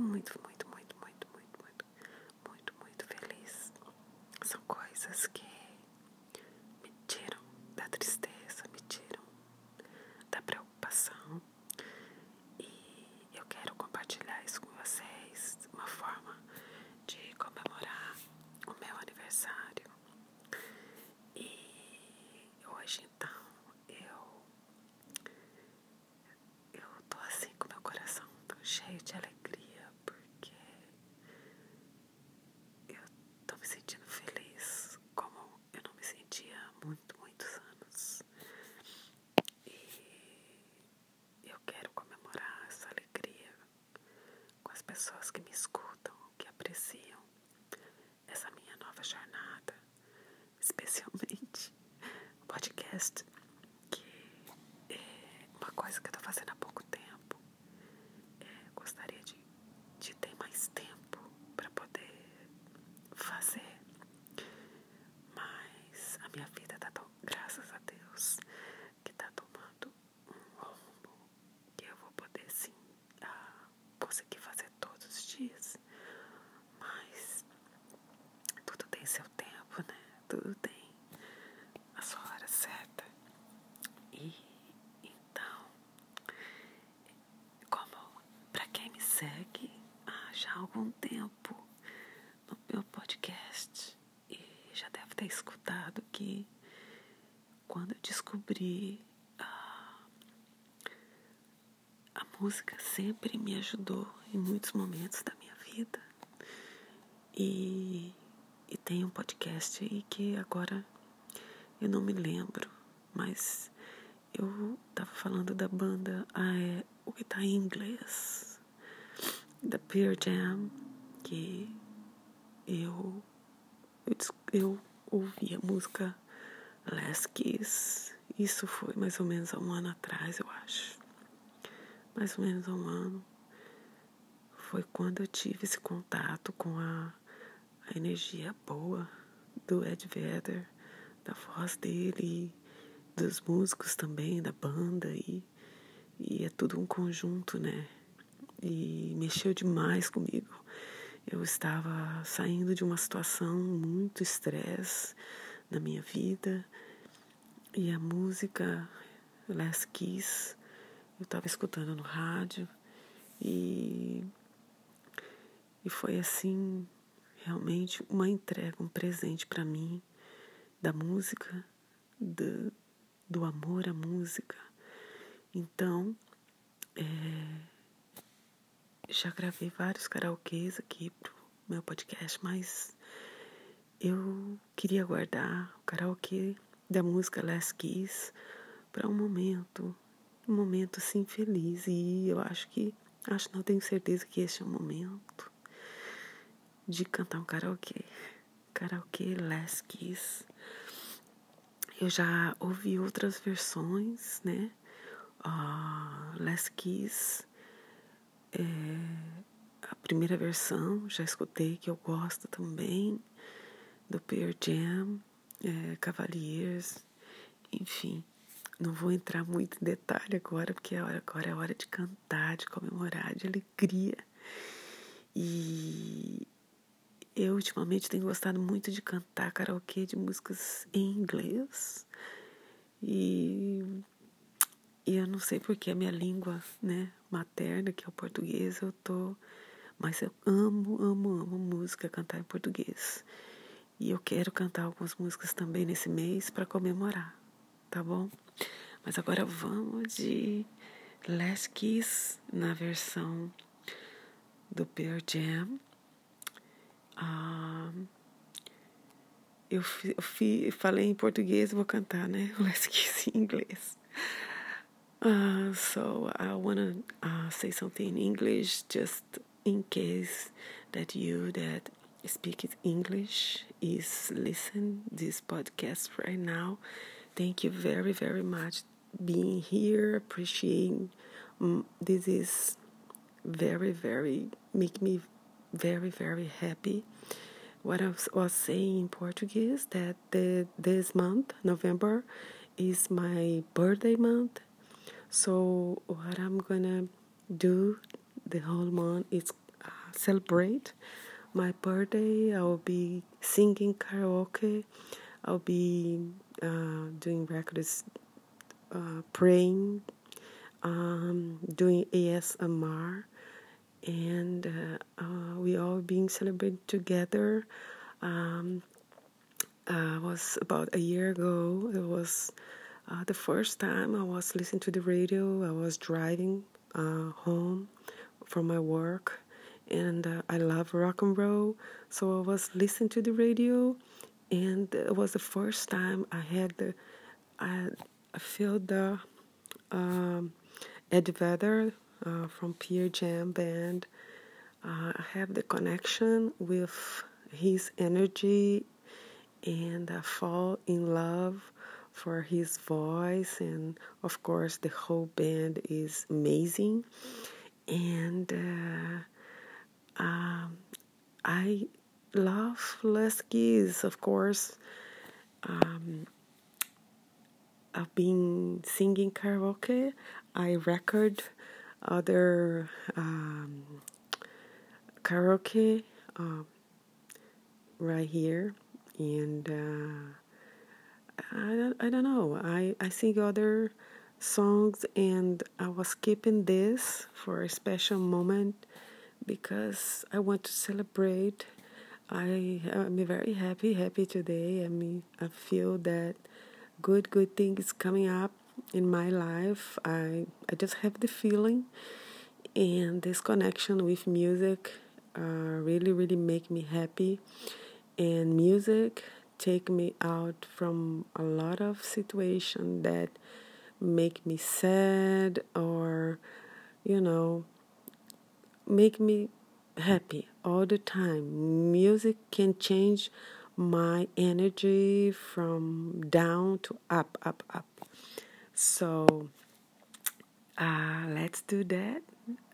muito, muito, muito, muito, muito, muito, muito, muito, muito feliz. São coisas que me tiram da tristeza, me tiram da preocupação. E eu quero compartilhar isso com vocês, uma forma de comemorar o meu aniversário. E hoje então eu eu tô assim com meu coração tão cheio de alegria porque eu tô me sentindo feliz como eu não me sentia há muito, muitos anos. E eu quero comemorar essa alegria com as pessoas que me escutam, que apreciam essa minha nova jornada, especialmente o podcast, que é uma coisa que eu estou fazendo há pouco tempo. É, gostaria de, de ter mais tempo para poder fazer, mas a minha vida está tão, graças a Deus, que está tomando um rumo que eu vou poder sim ah, conseguir fazer todos os dias. Mas tudo tem seu tempo, né? Tudo tem a sua hora certa. E então, como para quem me segue há já algum tempo no meu podcast e já deve ter escutado que quando eu descobri a, a música sempre me ajudou em muitos momentos da minha vida. E, e tem um podcast aí que agora eu não me lembro, mas eu tava falando da banda, ah, é, o que tá em inglês, da Pearl Jam, que eu, eu, ouvi a música Last Kiss, isso foi mais ou menos há um ano atrás, eu acho. Mais ou menos há um ano. Foi quando eu tive esse contato com a, a energia boa do Ed Vedder, da voz dele, dos músicos também, da banda, e, e é tudo um conjunto, né? E mexeu demais comigo. Eu estava saindo de uma situação muito estresse na minha vida e a música Last Kiss eu estava escutando no rádio e, e foi assim realmente uma entrega, um presente para mim da música, do, do amor à música. Então, é, já gravei vários karaokês aqui pro meu podcast, mas eu queria guardar o karaokê da música Last Kiss para um momento, um momento assim feliz. E eu acho que, acho não tenho certeza que este é o momento de cantar um karaokê. Karaokê Last Kiss. Eu já ouvi outras versões, né? Uh, Last Kiss é, a primeira versão, já escutei que eu gosto também, do Pearl Jam, é, Cavaliers, enfim. Não vou entrar muito em detalhe agora, porque agora é hora de cantar, de comemorar, de alegria. E eu ultimamente tenho gostado muito de cantar karaokê de músicas em inglês. E, e eu não sei porque a minha língua, né, materna, que é o português, eu tô. Mas eu amo, amo, amo música, cantar em português. E eu quero cantar algumas músicas também nesse mês para comemorar, tá bom? Mas agora vamos de Last Kiss na versão do Pearl Jam. Ah, eu, fi, eu fi, falei em português, vou cantar, né? Last Kiss em inglês. Uh, so I want to uh, say something in English just in case that you that speak English is listen this podcast right now. Thank you very very much being here. Appreciating um, this is very very make me very very happy. What I was saying in Portuguese that the, this month November is my birthday month so what I'm gonna do the whole month is celebrate my birthday. I'll be singing karaoke. I'll be uh, doing records, uh, praying, um, doing ASMR, and uh, uh, we all being celebrated together. Um, uh, was about a year ago. It was uh, the first time I was listening to the radio. I was driving uh, home from my work, and uh, I love rock and roll. So I was listening to the radio, and it was the first time I had the I, I feel the um, Ed Vedder uh, from Pearl Jam band. Uh, I have the connection with his energy, and I fall in love for his voice, and of course the whole band is amazing. And uh, um, I love Last Kiss, of course. Um, I've been singing karaoke. I record other um, karaoke um, right here, and uh, I, I don't know. I, I sing other songs, and I was keeping this for a special moment because I want to celebrate I am very happy, happy today. I mean, I feel that good, good things coming up in my life. I I just have the feeling, and this connection with music uh, really, really make me happy. And music take me out from a lot of situation that make me sad or, you know, make me happy all the time. Music can change my energy from down to up, up, up. So uh, let's do that.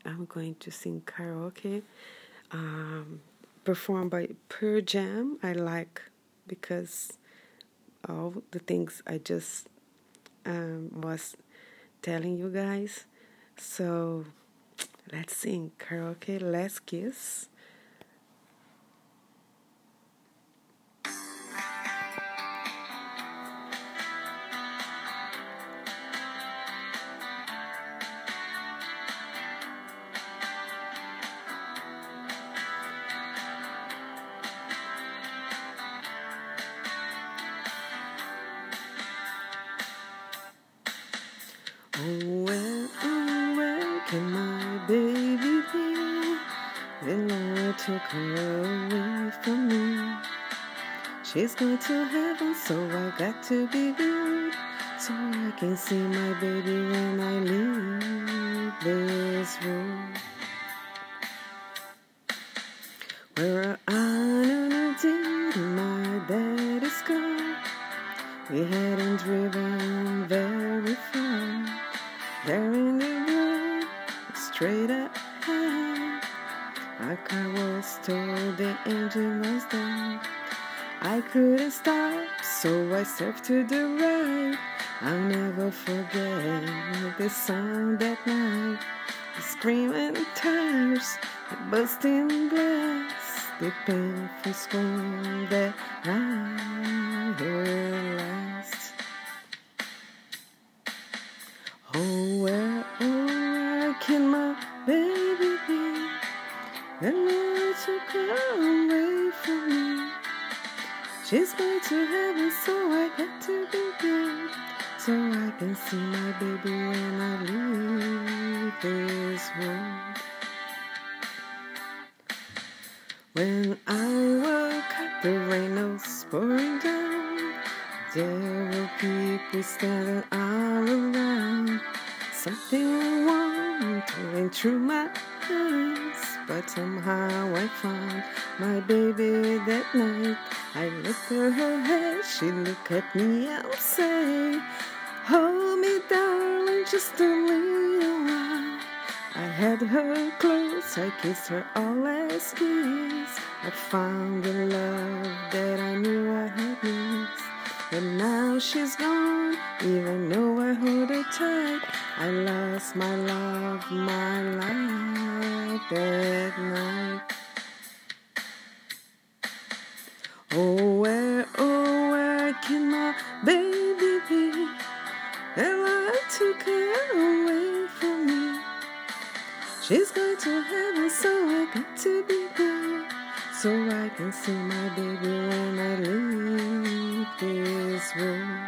I'm going to sing karaoke, um, performed by Pearl Jam. I like because all the things I just um, was telling you guys. So Let's sing karaoke. Let's kiss. Oh, where, oh, where can my baby be? The Lord took her away from me. She's going to heaven, so I got to be good. So I can see my baby when I leave this room. On a date, my daddy's car. We hadn't driven was told the engine was dead. I couldn't stop, so I surfed to the right. I'll never forget the sound that night. The screaming tires, the busting glass, the painful scream that I heard last. Oh, where, oh, where can my baby be? Away from me. She's going to heaven, so I got to be good. So I can see my baby when I leave this world. When I woke up, the rain was pouring down. There were people standing all around. Something warm coming through my eyes. But somehow I found my baby that night. I looked at her head, she looked at me and say, Hold me, darling, just a little while. I had her close, I kissed her all as kiss. I found the love that I knew I had missed. And now she's gone, even though I hold her tight. I lost my love, my life bed night. Oh, where, oh, where can my baby be? And I took her away from me. She's going to heaven, so I got to be there So I can see my baby when I leave this room.